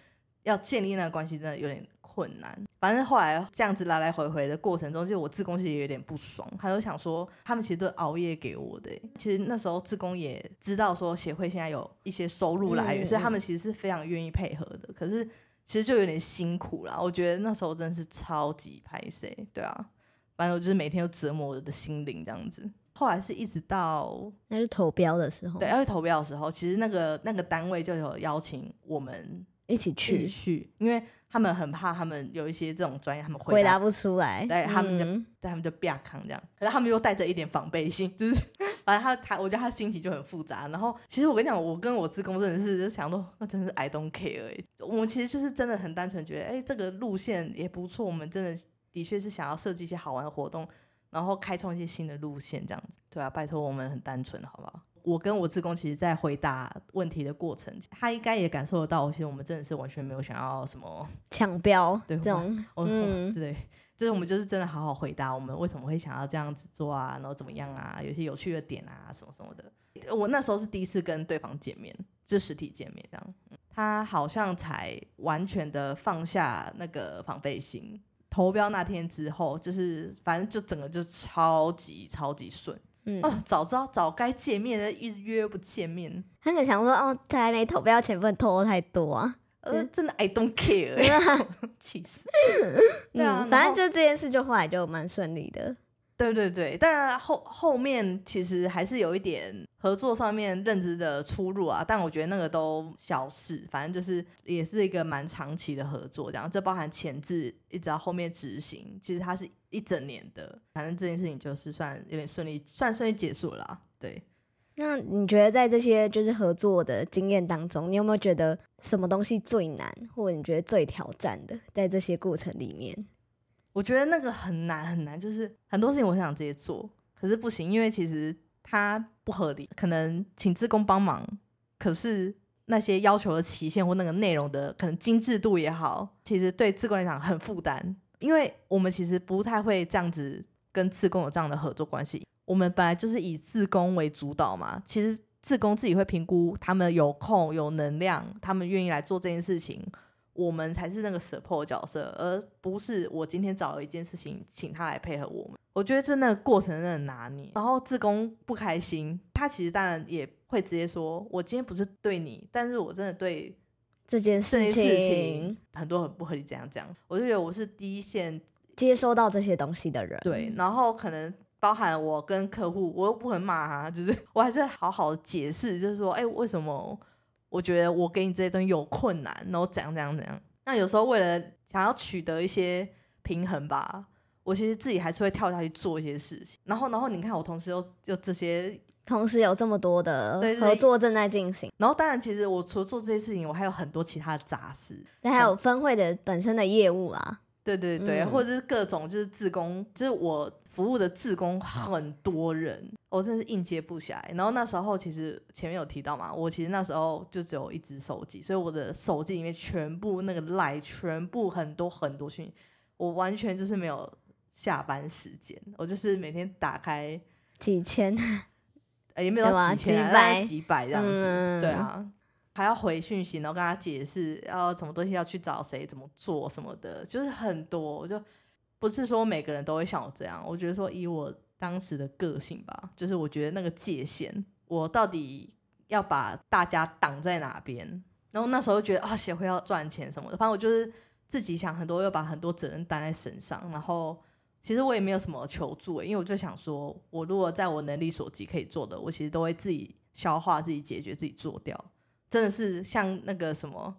B: 要建立那个关系真的有点困难。反正后来这样子来来回回的过程中，其实我自工其实也有点不爽，他就想说他们其实都熬夜给我的欸。其实那时候自工也知道说协会现在有一些收入来源，
A: 嗯
B: 所以他们其实是非常愿意配合的。可是其实就有点辛苦啦，我觉得那时候真的是超级拍谁对啊，反正我就是每天都折磨我的心灵这样子。后来是一直到
A: 那是投标的时候，
B: 对要去投标的时候，其实那个那个单位就有邀请我们
A: 一起
B: 去
A: 去，
B: 去，因为他们很怕他们有一些这种专业，他们
A: 回答
B: 答，
A: 不出来，
B: 对他们就
A: 嗯
B: 但他们就不要扛这样，可是他们又带着一点防备心，就是 反正他他，我觉得他心情就很复杂。然后其实我跟你讲，我跟我职工真的是就想说，那真的是 I don't care 哎、我们其实就是真的很单纯觉得，哎、这个路线也不错，我们真的的确是想要设计一些好玩的活动，然后开创一些新的路线这样子。对啊，拜托我们很单纯，好不好？我跟我自工其实，在回答问题的过程，他应该也感受得到，其实我们真的是完全没有想要什么
A: 抢标
B: 对
A: 这种，
B: 哦
A: 嗯
B: 对，就是我们就是真的好好回答我们为什么会想要这样子做啊，然后怎么样啊，有些有趣的点啊，什么什么的。我那时候是第一次跟对方见面，就是实体见面这样，嗯他好像才完全的放下那个防备心。投标那天之后，就是反正就整个就超级超级顺
A: 嗯，
B: 哦，早知道早该见面的，一直约不见面，
A: 他就想说，哦，才还没投票前不能投太多啊，
B: 呃，真的 I don't care，欸 气死。对啊
A: 嗯，反正就这件事就后来就蛮顺利的，
B: 对对对，但后后面其实还是有一点合作上面认知的出入啊，但我觉得那个都小事，反正就是也是一个蛮长期的合作，这样这包含前置一直到后面执行，其实它是一整年的，反正这件事情就是算有点顺利，算顺利结束了。对，
A: 那你觉得在这些就是合作的经验当中，你有没有觉得什么东西最难，或者你觉得最挑战的，在这些过程里面？
B: 我觉得那个很难很难，就是很多事情我想直接做，可是不行，因为其实它不合理，可能请志工帮忙，可是那些要求的期限或那个内容的可能精致度也好，其实对志工来讲很负担，因为我们其实不太会这样子跟志工有这样的合作关系，我们本来就是以志工为主导嘛，其实志工自己会评估他们有空有能量，他们愿意来做这件事情。我们才是那个 support 角色，而不是我今天找了一件事情，请他来配合我们。我觉得这那个过程真的很拿捏。然后志工不开心，他其实当然也会直接说：“我今天不是对你，但是我真的对
A: 这件
B: 这件
A: 事
B: 事情很多很不合理。”这样这样，我就觉得我是第一线
A: 接收到这些东西的人，
B: 对，然后可能包含我跟客户，我又不能骂他，就是 我还是好好解释，就是说，哎、为什么我觉得我给你这些东西有困难，然后怎样怎样怎样。那有时候为了想要取得一些平衡吧，我其实自己还是会跳下去做一些事情。然后，然后你看我同时又又这些，
A: 同时有这么多的合作正在进行，
B: 然后当然其实我除了做这些事情，我还有很多其他的杂事。
A: 那还有分会的本身的业务啊，
B: 对对对，
A: 嗯
B: 或者是各种就是自工，就是我服务的自工很多人，我真的是应接不暇。然后那时候其实前面有提到嘛，我其实那时候就只有一只手机，所以我的手机里面全部那个赖，全部很多很多讯息，我完全就是没有下班时间，我就是每天打开，
A: 几千，
B: 呃也没有几千啊，
A: 几
B: 大概
A: 百
B: 几百这样子，
A: 嗯
B: 对啊。还要回讯息，然后跟他解释要什么东西要去找谁怎么做什么的，就是很多，我就不是说每个人都会像我这样。我觉得说以我当时的个性吧，就是我觉得那个界限，我到底要把大家挡在哪边。然后那时候觉得啊，协会要赚钱什么的，反正我就是自己想很多，又把很多责任担在身上，然后其实我也没有什么求助，因为我就想说，我如果在我能力所及可以做的，我其实都会自己消化、自己解决、自己做掉。真的是像那个什么，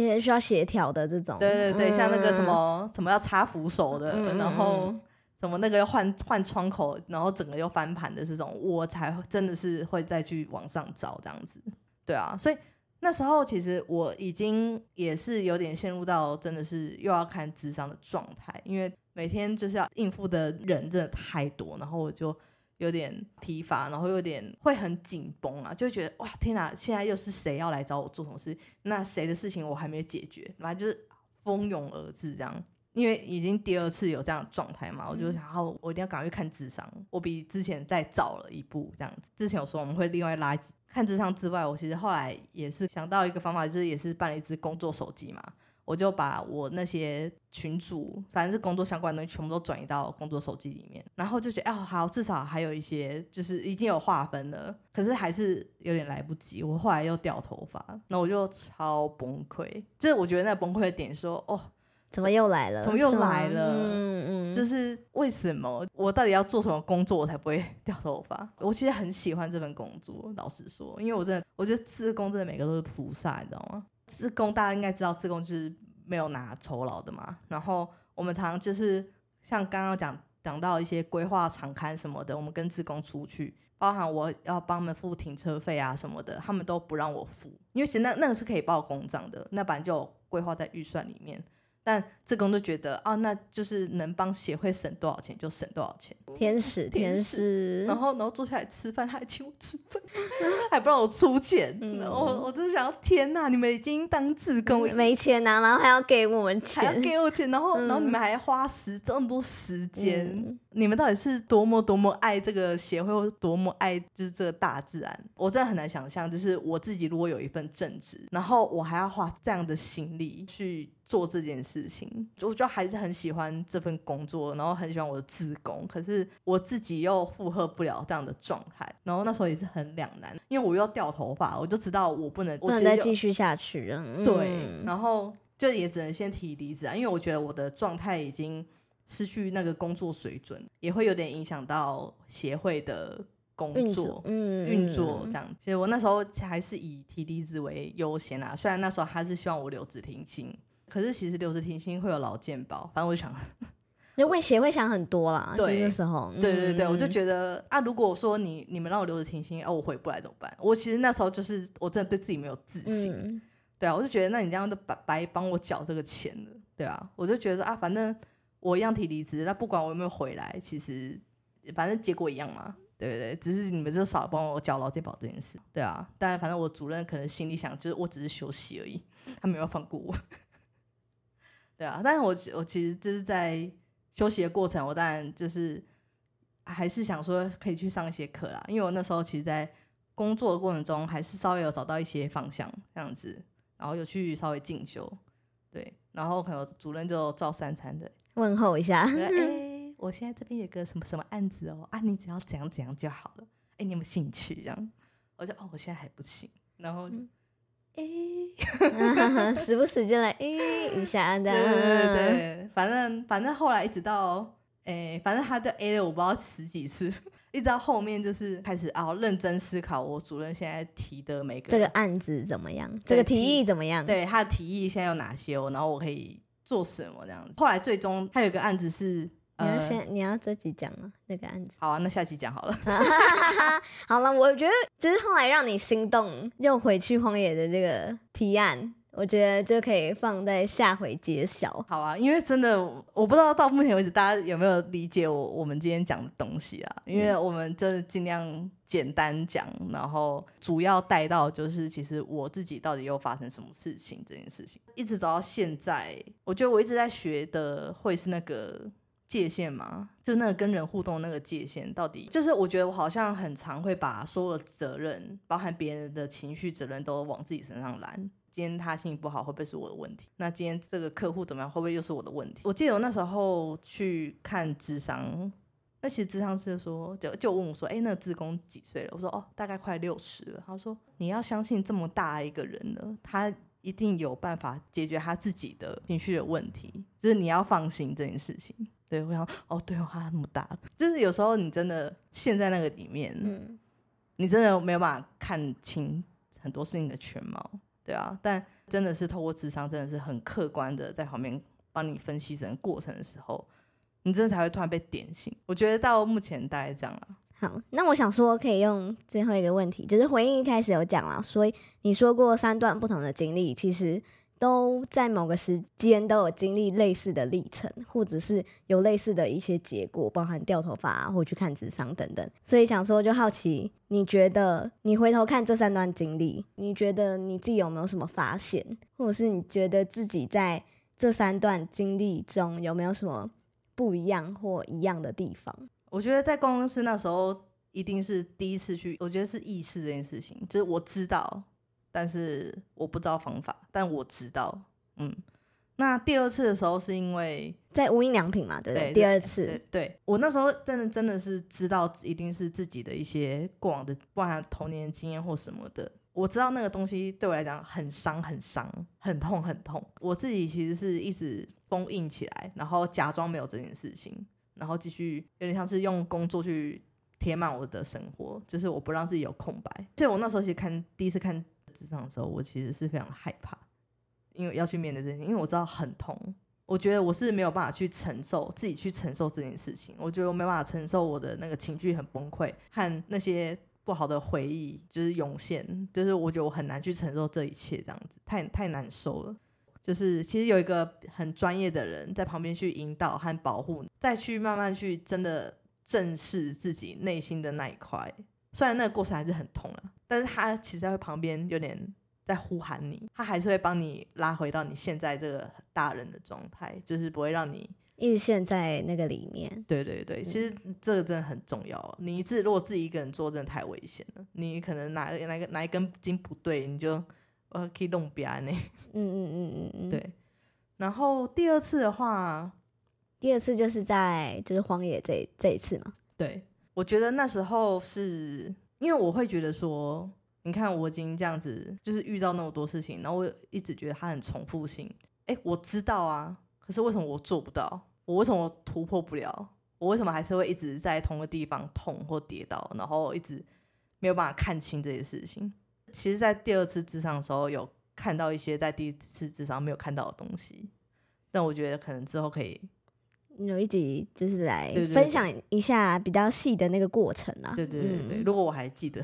A: 也需要协调的这种，
B: 对对对，像那个什
A: 嗯。
B: 么什么要擦扶手的，然后
A: 嗯
B: 什么那个要换换窗口，然后整个又翻盘的这种，我才真的是会再去往上找这样子。对啊，所以那时候其实我已经也是有点陷入到真的是又要看智商的状态，因为每天就是要应付的人真的太多，然后我就有点疲乏，然后有点会很紧绷啊，就会觉得哇天哪，现在又是谁要来找我做什么事？那谁的事情我还没解决，反正就是蜂拥而至这样。因为已经第二次有这样的状态嘛，我就想要我一定要赶快去看智商，我比之前再早了一步这样子。之前有说我们会另外拉看智商之外，我其实后来也是想到一个方法，就是也是办了一支工作手机嘛，我就把我那些群主，反正是工作相关的东西，全部都转移到工作手机里面，然后就觉得哦好，至少还有一些就是已经有划分了，可是还是有点来不及。我后来又掉头发，那我就超崩溃。就是我觉得那崩溃的点说，哦，
A: 怎么又来了？
B: 怎么又来了
A: 嗯嗯，
B: 就是为什么我到底要做什么工作，我才不会 掉头发？我其实很喜欢这份工作，老实说，因为我真的我觉得自工真的每个都是菩萨，你知道吗？自工大家应该知道，自工就是没有拿酬劳的嘛。然后我们常常就是像刚刚讲讲到一些规划场刊什么的，我们跟自工出去，包含我要帮他们付停车费啊什么的，他们都不让我付，因为其实那那个是可以报公账的，那本来就规划在预算里面。但自工就觉得啊，那就是能帮协会省多少钱就省多少钱。
A: 天使天
B: 使，然后，然后坐下来吃饭，他还 请我吃饭，还不让我出钱。
A: 嗯
B: 我我真的想要，天哪！你们已经当志工，
A: 没钱呐，然后还要给我们钱
B: 还要，给我钱，然后、
A: 嗯
B: 然后你们还花时这么多时间，
A: 嗯
B: 你们到底是多么多么爱这个协会，或者多么爱就是这个大自然？我真的很难想象，就是我自己如果有一份正职，然后我还要花这样的心力去做这件事情，我就还是很喜欢这份工作，然后很喜欢我的自工，可是我自己又负荷不了这样的状态，然后那时候也是很两难，因为我又掉头发，我就知道我不能，
A: 不能再继续下去了。嗯
B: 对，然后就也只能先提离职啊，因为我觉得我的状态已经失去那个工作水准，也会有点影响到协会的工作
A: 作，嗯，
B: 运作
A: 嗯
B: 这样。其实我那时候还是以提离职为优先啦，虽然那时候他是希望我留职停薪，可是其实留职停薪会有劳健保，反正我就想，
A: 就为协会想很多啦。就
B: 对
A: 那时候，
B: 对对对，我就
A: 嗯
B: 觉得啊，如果说你你们让我留职停薪，啊，我回不来怎么办？我其实那时候就是我真的对自己没有自信，
A: 嗯，
B: 对啊，我就觉得那你这样就白白帮我缴这个钱了，对啊，我就觉得啊，反正我一样提离职，那不管我有没有回来，其实反正结果一样嘛，对不对？只是你们就少帮我缴劳健保这件事，对啊。但反正我主任可能心里想，就是我只是休息而已，他没有放过我，对啊。但是我我其实就是在休息的过程，我当然就是还是想说可以去上一些课啦，因为我那时候其实，在工作的过程中，还是稍微有找到一些方向这样子，然后有去稍微进修，对，然后可能主任就照三餐的，
A: 问候一下，
B: 说 哎、我现在这边有个什么什么案子哦，啊，你只要怎样怎样就好了，哎、你有没有兴趣？这样，我就哦，我现在还不行，然后就
A: 嗯。
B: 哎、
A: 时不时就来诶一下的，
B: 对对对对，反正反正后来一直到，诶、反正他的 A 了我不知道十几次，一直到后面就是开始啊认真思考我主任现在提的每个
A: 这个案子怎么样？这个提
B: 提
A: 议怎么样？
B: 对他的提议现在有哪些哦，然后我可以做什么这样子。后来最终他有一个案子是，
A: 你要
B: 呃，
A: 先你要这集讲吗？那个案子。
B: 好啊，那下集讲好了。
A: 好了，我觉得就是后来让你心动，又回去荒野的这个提案，我觉得就可以放在下回揭晓。
B: 好啊，因为真的我不知道到目前为止大家有没有理解我我们今天讲的东西啊？因为我们真的尽量简单讲，然后主要带到就是其实我自己到底又发生什么事情这件事情，一直走到现在，我觉得我一直在学的会是那个。界限嘛，就是那个跟人互动那个界限，到底就是我觉得我好像很常会把所有的责任，包含别人的情绪责任，都往自己身上揽。今天他心情不好，会不会是我的问题？那今天这个客户怎么样，会不会又是我的问题？我记得我那时候去看智商，那其实智商师说，就就问我说：“哎、那个志工几岁了？”我说：“哦，大概快六十了。”他说：“你要相信这么大一个人了，他一定有办法解决他自己的情绪的问题，就是你要放心这件事情。对，我想哦，对哦，他那么大，就是有时候你真的陷在那个里面，
A: 嗯
B: 你真的没有办法看清很多事情的全貌，对啊。但真的是透过智商，真的是很客观的在旁边帮你分析整个过程的时候，你真的才会突然被点醒。我觉得到目前大概这样了。
A: 好，那我想说，可以用最后一个问题，就是回应一开始有讲了，所以你说过三段不同的经历，其实都在某个时间都有经历类似的历程，或者是有类似的一些结果，包含掉头发、啊、或去看智商等等。所以想说，就好奇，你觉得你回头看这三段经历，你觉得你自己有没有什么发现，或者是你觉得自己在这三段经历中有没有什么不一样或一样的地方？
B: 我觉得在公司那时候一定是第一次去，我觉得是意识这件事情，就是我知道，但是我不知道方法，但我知道，嗯。那第二次的时候是因为
A: 在无印良品嘛，对不对？
B: 对
A: 第二次
B: 对，对我那时候真的真的是知道一定是自己的一些过往的，包含童年经验或什么的。我知道那个东西对我来讲很伤、很伤、很痛、很痛。我自己其实是一直封印起来，然后假装没有这件事情，然后继续有点像是用工作去填满我的生活，就是我不让自己有空白。所以我那时候其实看第一次看职场的时候，我其实是非常害怕，因为要去面对这件事情，因为我知道很痛。我觉得我是没有办法去承受自己去承受这件事情，我觉得我没办法承受我的那个情绪很崩溃和那些不好的回忆就是涌现，就是我觉得我很难去承受这一切，这样子太太难受了。就是其实有一个很专业的人在旁边去引导和保护，再去慢慢去真的正视自己内心的那一块。虽然那个过程还是很痛了，但是他其实在旁边有点在呼喊你，他还是会帮你拉回到你现在这个大人的状态，就是不会让你
A: 一直陷在那个里面。
B: 对对对，其实这个真的很重要。你自如果自己一个人做，真的太危险了。你可能哪哪个哪一根筋不对，你就呃可以弄扁呢。
A: 嗯嗯嗯嗯嗯。
B: 对。然后第二次的话，
A: 第二次就是在就是荒野这这一次嘛。
B: 对，我觉得那时候是因为我会觉得说，你看我已经这样子，就是遇到那么多事情，然后我一直觉得它很重复性。哎，我知道啊，可是为什么我做不到？我为什么突破不了？我为什么还是会一直在同个地方痛或跌倒，然后一直没有办法看清这些事情？其实，在第二次智商的时候，有看到一些在第一次智商没有看到的东西，但我觉得可能之后可以
A: 有一集就是来分享一下比较细的那个过程啊。
B: 对对对对，
A: 嗯
B: 如果我还记得，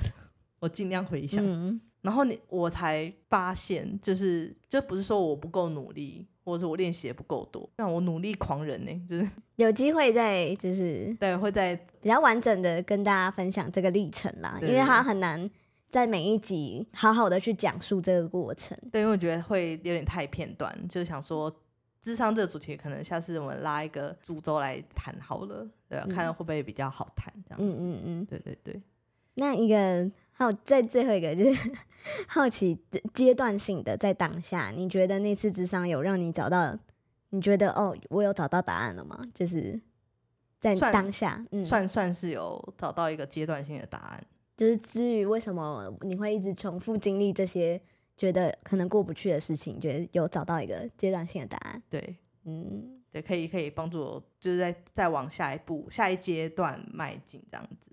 B: 我尽量回想。
A: 嗯
B: 然后你我才发现，就是这不是说我不够努力，或者是我练习也不够多，那我努力狂人呢、就是
A: 有机会再就是
B: 对会在
A: 比较完整的跟大家分享这个历程啦，
B: 对
A: 因为它很难在每一集好好的去讲述这个过程。
B: 对，因为我觉得会有点太片段，就是想说智商这个主题，可能下次我们拉一个主轴来谈好了，对、啊，
A: 嗯
B: 看会不会比较好谈这样。
A: 嗯嗯嗯。
B: 对对对，
A: 那一个还有在最后一个就是好奇阶段性的，在当下，你觉得那次智商有让你找到？你觉得哦，我有找到答案了吗？就是在
B: 算
A: 当下，嗯，
B: 算算是有找到一个阶段性的答案。
A: 就是至于为什么你会一直重复经历这些觉得可能过不去的事情，觉得有找到一个阶段性的答案，
B: 对。
A: 嗯，
B: 对，可以可以帮助我，就是在再往下一步、下一阶段迈进这样子。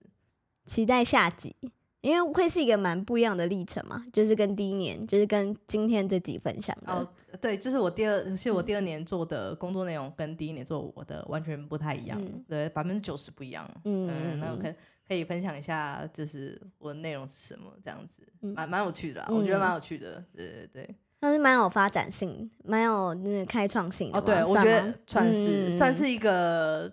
A: 期待下集，因为会是一个蛮不一样的历程嘛，就是跟第一年，就是跟今天这集分享的，
B: 哦，对，就是我第二，其实我第二年做的工作内容跟第一年做我的完全不太一样，
A: 嗯。
B: 对，百分之九十不一样。
A: 嗯
B: 嗯，那我
A: 嗯。
B: 可可以分享一下，就是我的内容是什么，这样子，
A: 嗯
B: 蛮蛮有趣的啦，我觉得
A: 嗯
B: 蛮有趣的。对对对，
A: 它是蛮有发展性，蛮有那个开创性的
B: 哦，
A: 嘛。
B: 对，我
A: 算吗
B: 觉得算是、
A: 嗯
B: 算是一个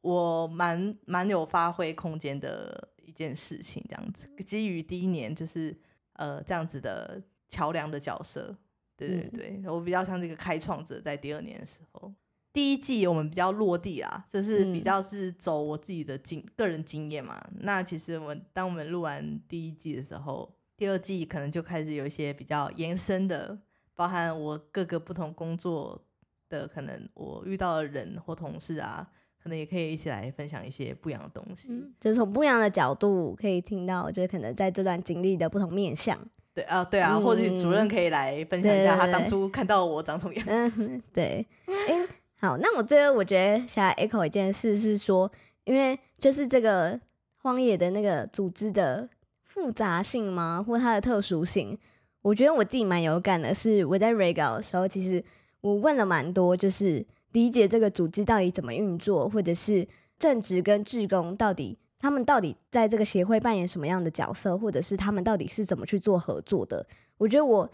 B: 我蛮蛮有发挥空间的一件事情，这样子。基于第一年就是呃这样子的桥梁的角色，对对
A: 嗯
B: 对，我比较像这个开创者，在第二年的时候。第一季我们比较落地啊，就是比
A: 嗯
B: 较是走我自己的经个人经验嘛。那其实我们当我们录完第一季的时候，第二季可能就开始有一些比较延伸的，包含我各个不同工作的可能我遇到的人或同事啊，可能也可以一起来分享一些不一样的东西。
A: 就是从不一样的角度可以听到，就是可能在这段经历的不同面向。
B: 对啊，对啊，或许主任可以来分享一下他当初看到我长什么样子。
A: 嗯，对。哎，好，那我最后我觉得想要 echo 一件事是说，因为就是这个荒野的那个组织的复杂性吗，或它的特殊性，我觉得我自己蛮有感的。是我在 regal 的时候，其实我问了蛮多，就是理解这个组织到底怎么运作，或者是正职跟志工到底。他们到底在这个协会扮演什么样的角色，或者是他们到底是怎么去做合作的？我觉得我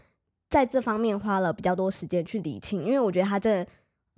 A: 在这方面花了比较多时间去理清，因为我觉得他这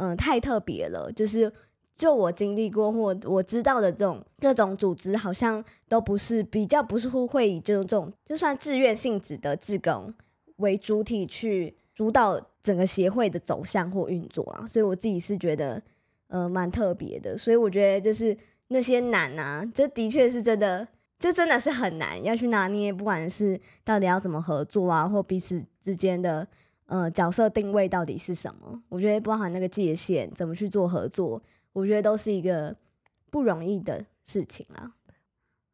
A: 嗯太特别了。就是就我经历过或我知道的这种各种组织，好像都不是比较不是会以这种这种就算志愿性质的志工为主体去主导整个协会的走向或运作啊。所以我自己是觉得呃蛮特别的，所以我觉得就是。那些难啊，这的确是真的，这真的是很难要去拿捏，不管是到底要怎么合作啊，或彼此之间的呃角色定位到底是什么，我觉得包含那个界限，怎么去做合作，我觉得都是一个不容易的事情啊。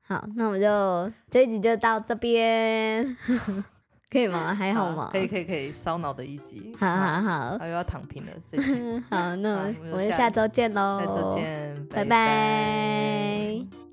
A: 好，那我们就这一集就到这边。可以吗？还好吗？
B: 可以可以可以，烧脑的一集。
A: 好好好，
B: 又要躺平了。
A: 好，那我们下周见喽。
B: 下周见，
A: 拜拜。